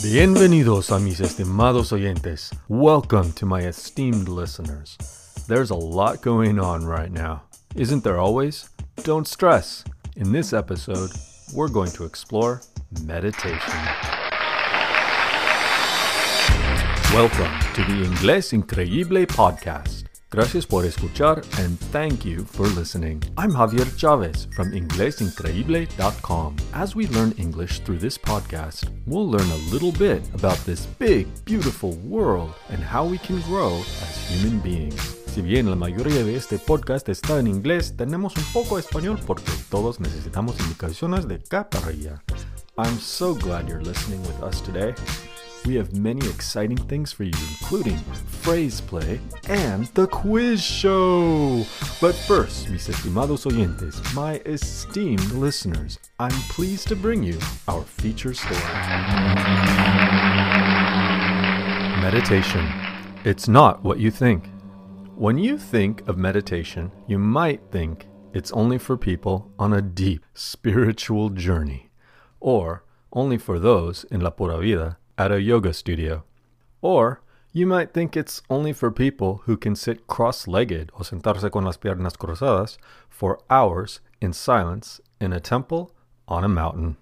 Bienvenidos a mis estimados oyentes. Welcome to my esteemed listeners. There's a lot going on right now. Isn't there always? Don't stress. In this episode, we're going to explore meditation. Welcome to the Inglés Increíble podcast. Gracias por escuchar and thank you for listening. I'm Javier Chavez from inglesincreíble.com. As we learn English through this podcast, we'll learn a little bit about this big, beautiful world and how we can grow as human beings. Si bien la mayoría de este podcast está en inglés, tenemos un poco español porque todos necesitamos indicaciones de carrilla. I'm so glad you're listening with us today. We have many exciting things for you, including phrase play and the quiz show. But first, mis estimados oyentes, my esteemed listeners, I'm pleased to bring you our feature story. Meditation. It's not what you think. When you think of meditation, you might think it's only for people on a deep spiritual journey, or only for those in La Pura Vida at a yoga studio. Or you might think it's only for people who can sit cross legged or sentarse con las piernas cruzadas for hours in silence in a temple on a mountain.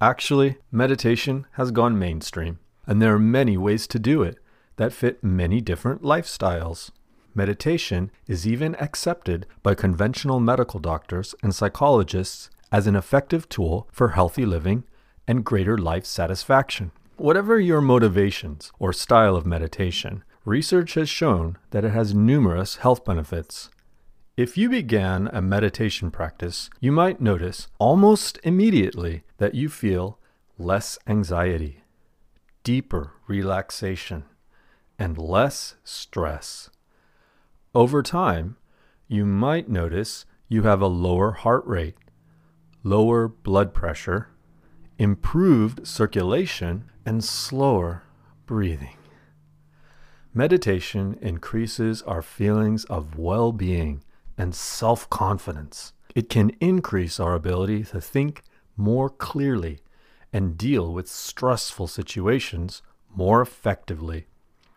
Actually, meditation has gone mainstream, and there are many ways to do it that fit many different lifestyles. Meditation is even accepted by conventional medical doctors and psychologists as an effective tool for healthy living and greater life satisfaction. Whatever your motivations or style of meditation, research has shown that it has numerous health benefits. If you began a meditation practice, you might notice almost immediately that you feel less anxiety, deeper relaxation, and less stress. Over time, you might notice you have a lower heart rate, lower blood pressure, improved circulation, and slower breathing. Meditation increases our feelings of well being and self confidence. It can increase our ability to think more clearly and deal with stressful situations more effectively.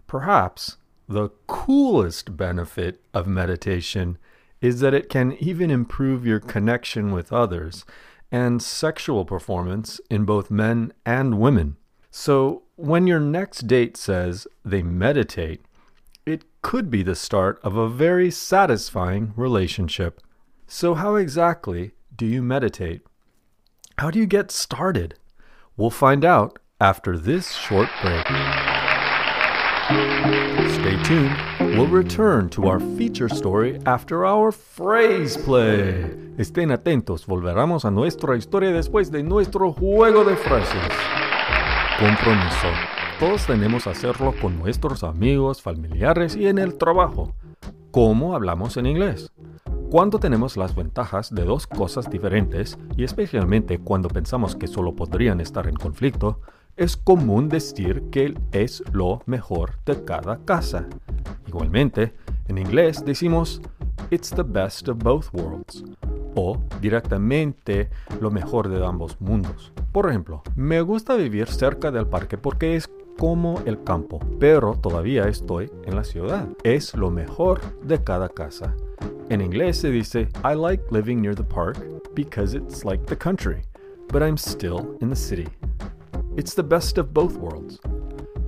Perhaps the coolest benefit of meditation is that it can even improve your connection with others and sexual performance in both men and women. So, when your next date says they meditate, it could be the start of a very satisfying relationship. So, how exactly do you meditate? How do you get started? We'll find out after this short break. Stay tuned. We'll return to our feature story after our phrase play. Estén atentos, volveremos a nuestra historia después de nuestro juego de frases. Compromiso. Todos tenemos que hacerlo con nuestros amigos, familiares y en el trabajo. ¿Cómo hablamos en inglés? Cuando tenemos las ventajas de dos cosas diferentes, y especialmente cuando pensamos que solo podrían estar en conflicto, es común decir que es lo mejor de cada casa. Igualmente, en inglés decimos It's the best of both worlds o directamente lo mejor de ambos mundos. Por ejemplo, me gusta vivir cerca del parque porque es como el campo, pero todavía estoy en la ciudad. Es lo mejor de cada casa. En inglés se dice I like living near the park because it's like the country, but I'm still in the city. It's the best of both worlds.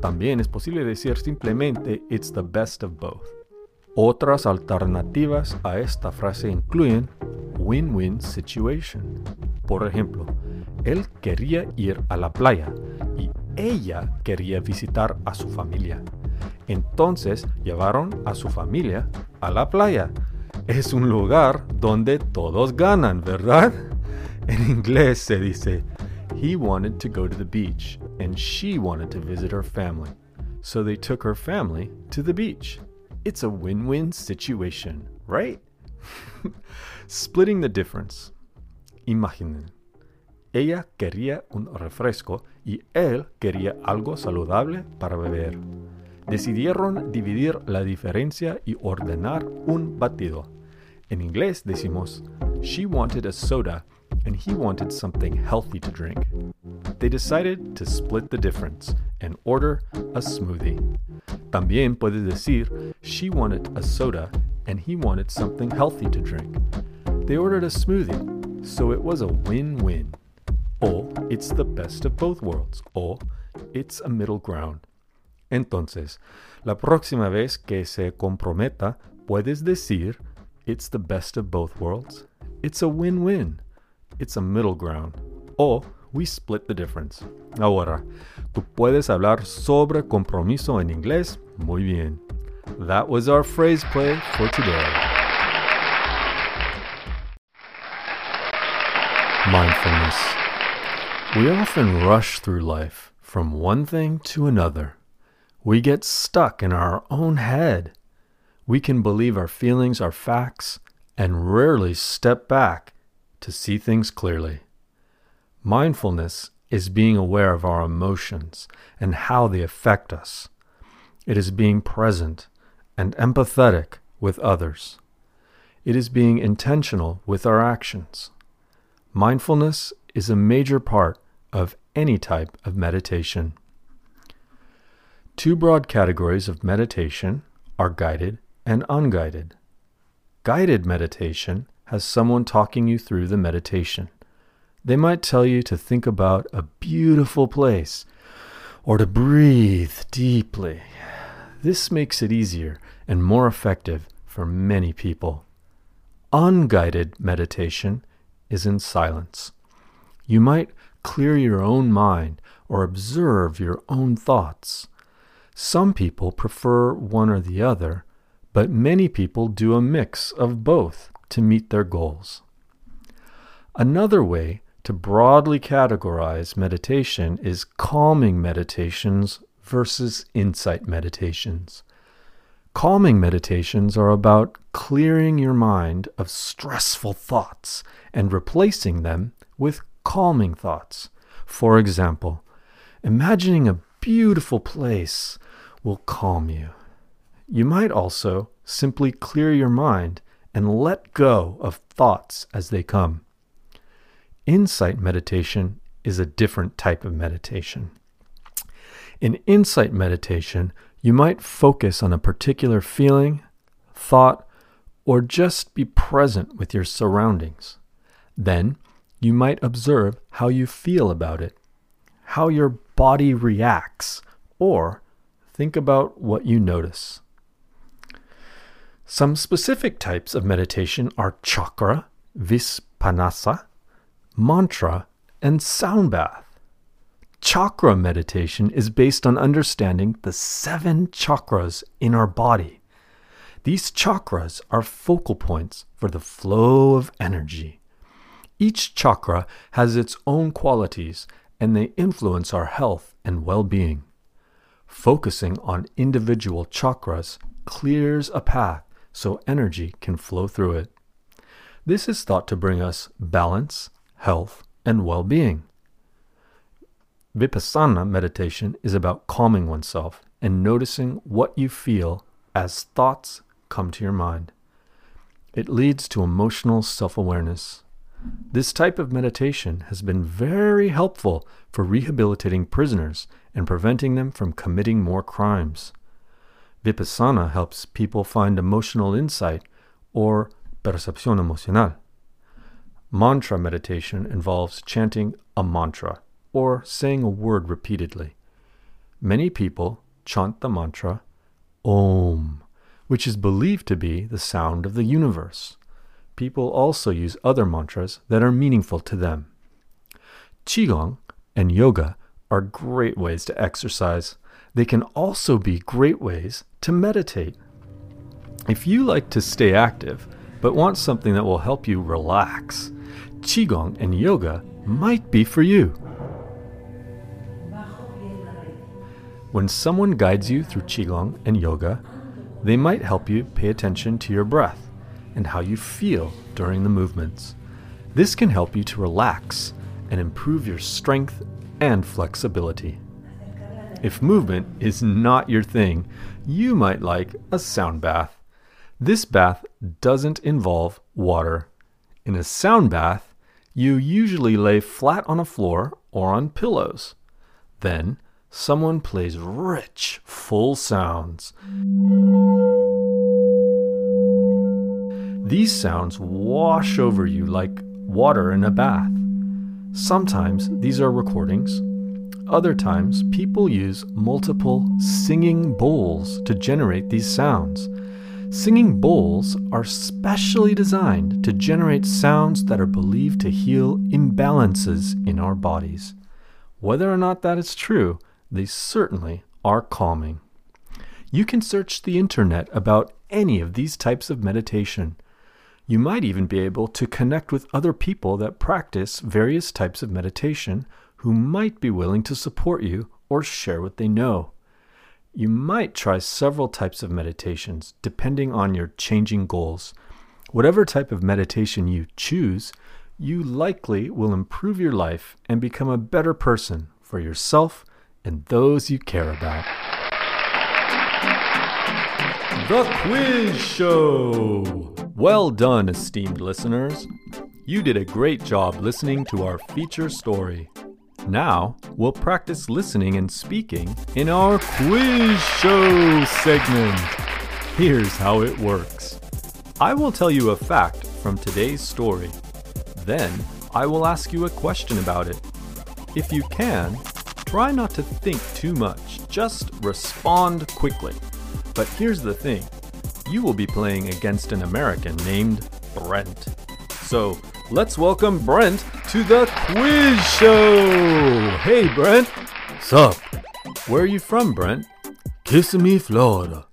También es posible decir simplemente It's the best of both. Otras alternativas a esta frase incluyen win-win situation. Por ejemplo, él quería ir a la playa y ella quería visitar a su familia. Entonces llevaron a su familia a la playa. Es un lugar donde todos ganan, ¿verdad? En inglés se dice, he wanted to go to the beach and she wanted to visit her family. So they took her family to the beach. It's a win win situation, right? Splitting the difference. Imaginen. Ella quería un refresco y él quería algo saludable para beber. Decidieron dividir la diferencia y ordenar un batido. En inglés decimos, She wanted a soda and he wanted something healthy to drink. They decided to split the difference and order a smoothie. También puedes decir she wanted a soda and he wanted something healthy to drink. They ordered a smoothie, so it was a win win. O it's the best of both worlds. O it's a middle ground. Entonces, la próxima vez que se comprometa, puedes decir it's the best of both worlds. It's a win win. It's a middle ground. O we split the difference. Ahora, tú puedes hablar sobre compromiso en inglés. Muy bien. That was our phrase play for today. Mindfulness. We often rush through life from one thing to another. We get stuck in our own head. We can believe our feelings are facts and rarely step back to see things clearly. Mindfulness is being aware of our emotions and how they affect us. It is being present and empathetic with others. It is being intentional with our actions. Mindfulness is a major part of any type of meditation. Two broad categories of meditation are guided and unguided. Guided meditation has someone talking you through the meditation. They might tell you to think about a beautiful place or to breathe deeply. This makes it easier and more effective for many people. Unguided meditation is in silence. You might clear your own mind or observe your own thoughts. Some people prefer one or the other, but many people do a mix of both to meet their goals. Another way to broadly categorize meditation is calming meditations versus insight meditations. Calming meditations are about clearing your mind of stressful thoughts and replacing them with calming thoughts. For example, imagining a beautiful place will calm you. You might also simply clear your mind and let go of thoughts as they come. Insight meditation is a different type of meditation. In insight meditation, you might focus on a particular feeling, thought, or just be present with your surroundings. Then, you might observe how you feel about it, how your body reacts, or think about what you notice. Some specific types of meditation are chakra, Vipassana, mantra, and sound bath. Chakra meditation is based on understanding the seven chakras in our body. These chakras are focal points for the flow of energy. Each chakra has its own qualities and they influence our health and well being. Focusing on individual chakras clears a path so energy can flow through it. This is thought to bring us balance, health, and well being. Vipassana meditation is about calming oneself and noticing what you feel as thoughts come to your mind. It leads to emotional self awareness. This type of meditation has been very helpful for rehabilitating prisoners and preventing them from committing more crimes. Vipassana helps people find emotional insight or percepción emocional. Mantra meditation involves chanting a mantra or saying a word repeatedly. Many people chant the mantra Om, which is believed to be the sound of the universe. People also use other mantras that are meaningful to them. Qigong and yoga are great ways to exercise they can also be great ways to meditate. If you like to stay active but want something that will help you relax, Qigong and yoga might be for you. When someone guides you through Qigong and yoga, they might help you pay attention to your breath and how you feel during the movements. This can help you to relax and improve your strength and flexibility. If movement is not your thing, you might like a sound bath. This bath doesn't involve water. In a sound bath, You usually lay flat on a floor or on pillows. Then, someone plays rich, full sounds. These sounds wash over you like water in a bath. Sometimes these are recordings. Other times, people use multiple singing bowls to generate these sounds. Singing bowls are specially designed to generate sounds that are believed to heal imbalances in our bodies. Whether or not that is true, they certainly are calming. You can search the internet about any of these types of meditation. You might even be able to connect with other people that practice various types of meditation who might be willing to support you or share what they know. You might try several types of meditations depending on your changing goals. Whatever type of meditation you choose, you likely will improve your life and become a better person for yourself and those you care about. The Quiz Show! Well done, esteemed listeners. You did a great job listening to our feature story. Now, we'll practice listening and speaking in our quiz show segment. Here's how it works I will tell you a fact from today's story. Then, I will ask you a question about it. If you can, try not to think too much, just respond quickly. But here's the thing you will be playing against an American named Brent. So, let's welcome Brent to the quiz show. Hey, Brent. Sup? Where are you from, Brent? Kissimmee, Florida.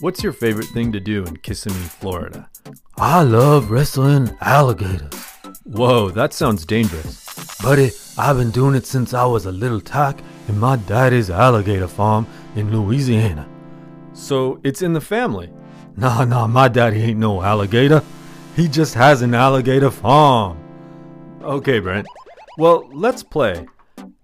What's your favorite thing to do in Kissimmee, Florida? I love wrestling alligators. Whoa, that sounds dangerous. Buddy, I've been doing it since I was a little tack in my daddy's alligator farm in Louisiana. So it's in the family. Nah, nah, my daddy ain't no alligator. He just has an alligator farm. Okay, Brent. Well, let's play.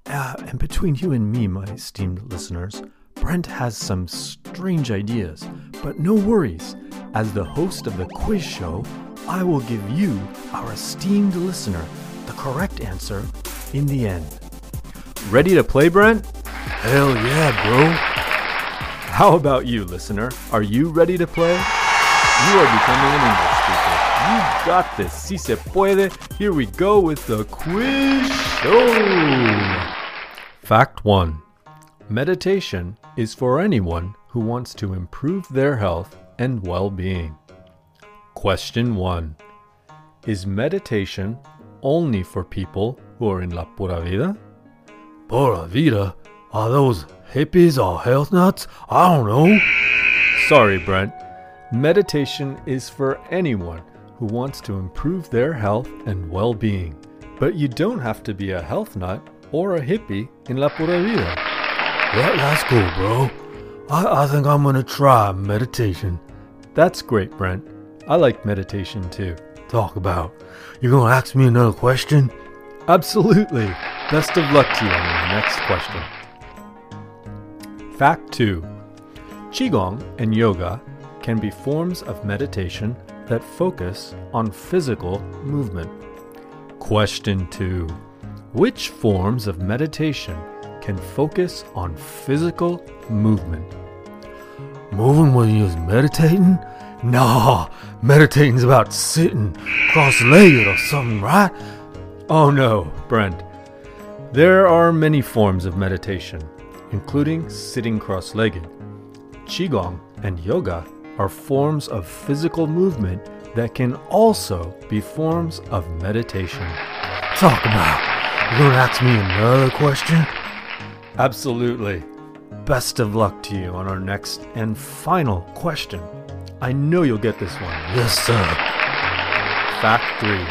Uh, and between you and me, my esteemed listeners, Brent has some strange ideas. But no worries. As the host of the quiz show, I will give you, our esteemed listener, the correct answer in the end. Ready to play, Brent? Hell yeah, bro. How about you, listener? Are you ready to play? You are becoming an English speaker. You got this. Si se puede. Here we go with the quiz show. Fact 1 Meditation is for anyone who wants to improve their health and well being. Question 1 Is meditation only for people who are in La Pura Vida? Pura Vida? Are those hippies or health nuts? I don't know. Sorry, Brent. Meditation is for anyone who wants to improve their health and well being. But you don't have to be a health nut or a hippie in La Pura Vida. Well, that's cool, bro. I, I think I'm gonna try meditation. That's great, Brent. I like meditation too. Talk about. You're gonna ask me another question? Absolutely. Best of luck to you on your next question. Fact 2 Qigong and yoga can be forms of meditation that focus on physical movement. Question 2 Which forms of meditation can focus on physical movement? Moving when you're meditating? Nah, meditating's about sitting cross-legged or something, right? Oh no, Brent. There are many forms of meditation, including sitting cross legged. Qigong and yoga are forms of physical movement that can also be forms of meditation. Talk about. You gonna ask me another question? Absolutely. Best of luck to you on our next and final question. I know you'll get this one. Yes, sir. Fact 3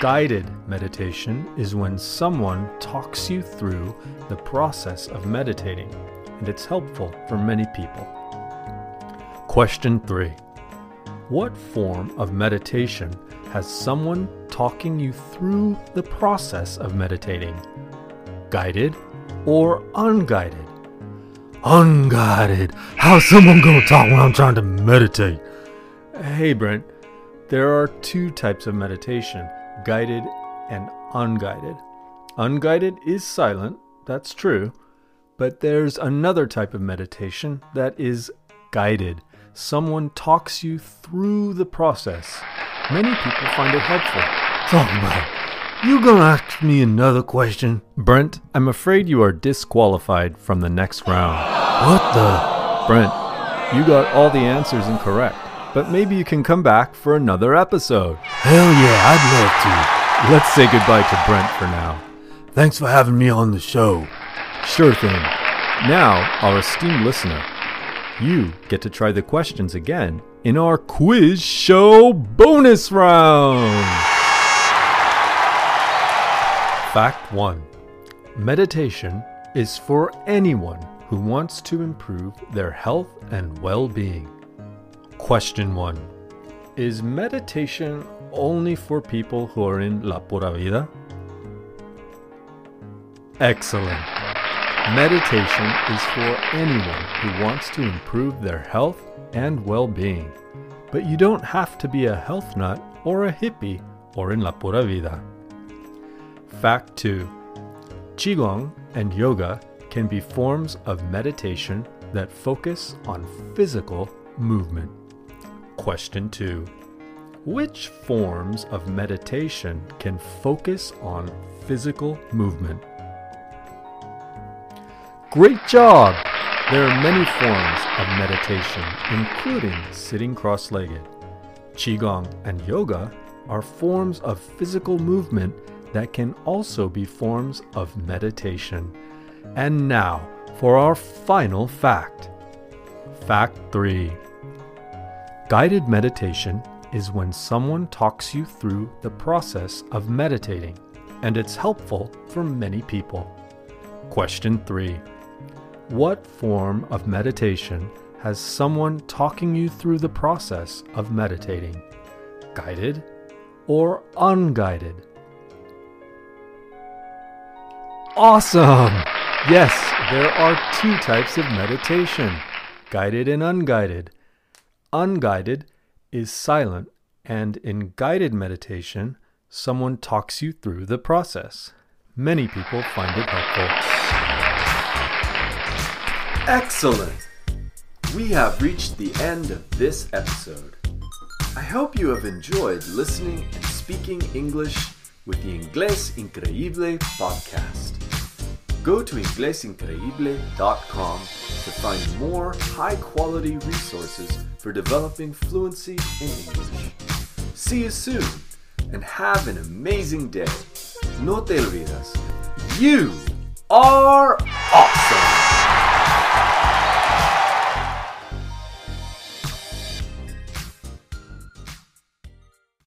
Guided meditation is when someone talks you through the process of meditating, and it's helpful for many people. Question 3 What form of meditation has someone talking you through the process of meditating? Guided or unguided? Unguided. How's someone gonna talk when I'm trying to meditate? Hey, Brent, there are two types of meditation guided and unguided. Unguided is silent, that's true, but there's another type of meditation that is guided. Someone talks you through the process. Many people find it helpful. Oh, Talk about you gonna ask me another question? Brent, I'm afraid you are disqualified from the next round. What the? Brent, you got all the answers incorrect, but maybe you can come back for another episode. Hell yeah, I'd love to. Let's say goodbye to Brent for now. Thanks for having me on the show. Sure thing. Now, our esteemed listener, you get to try the questions again in our quiz show bonus round. Fact 1 Meditation is for anyone who wants to improve their health and well being. Question 1 Is meditation only for people who are in La Pura Vida? Excellent. Meditation is for anyone who wants to improve their health and well being. But you don't have to be a health nut or a hippie or in La Pura Vida. Fact 2 Qigong and yoga can be forms of meditation that focus on physical movement. Question 2 Which forms of meditation can focus on physical movement? Great job! There are many forms of meditation, including sitting cross legged. Qigong and yoga are forms of physical movement that can also be forms of meditation. And now for our final fact. Fact 3 Guided meditation is when someone talks you through the process of meditating, and it's helpful for many people. Question 3 What form of meditation has someone talking you through the process of meditating? Guided or unguided? Awesome! Yes, there are two types of meditation guided and unguided. Unguided is silent, and in guided meditation, someone talks you through the process. Many people find it helpful. Excellent! We have reached the end of this episode. I hope you have enjoyed listening and speaking English with the Inglés Increíble podcast. Go to inglesincreíble.com to find more high quality resources for developing fluency in English. See you soon and have an amazing day. No te olvides, you are awesome!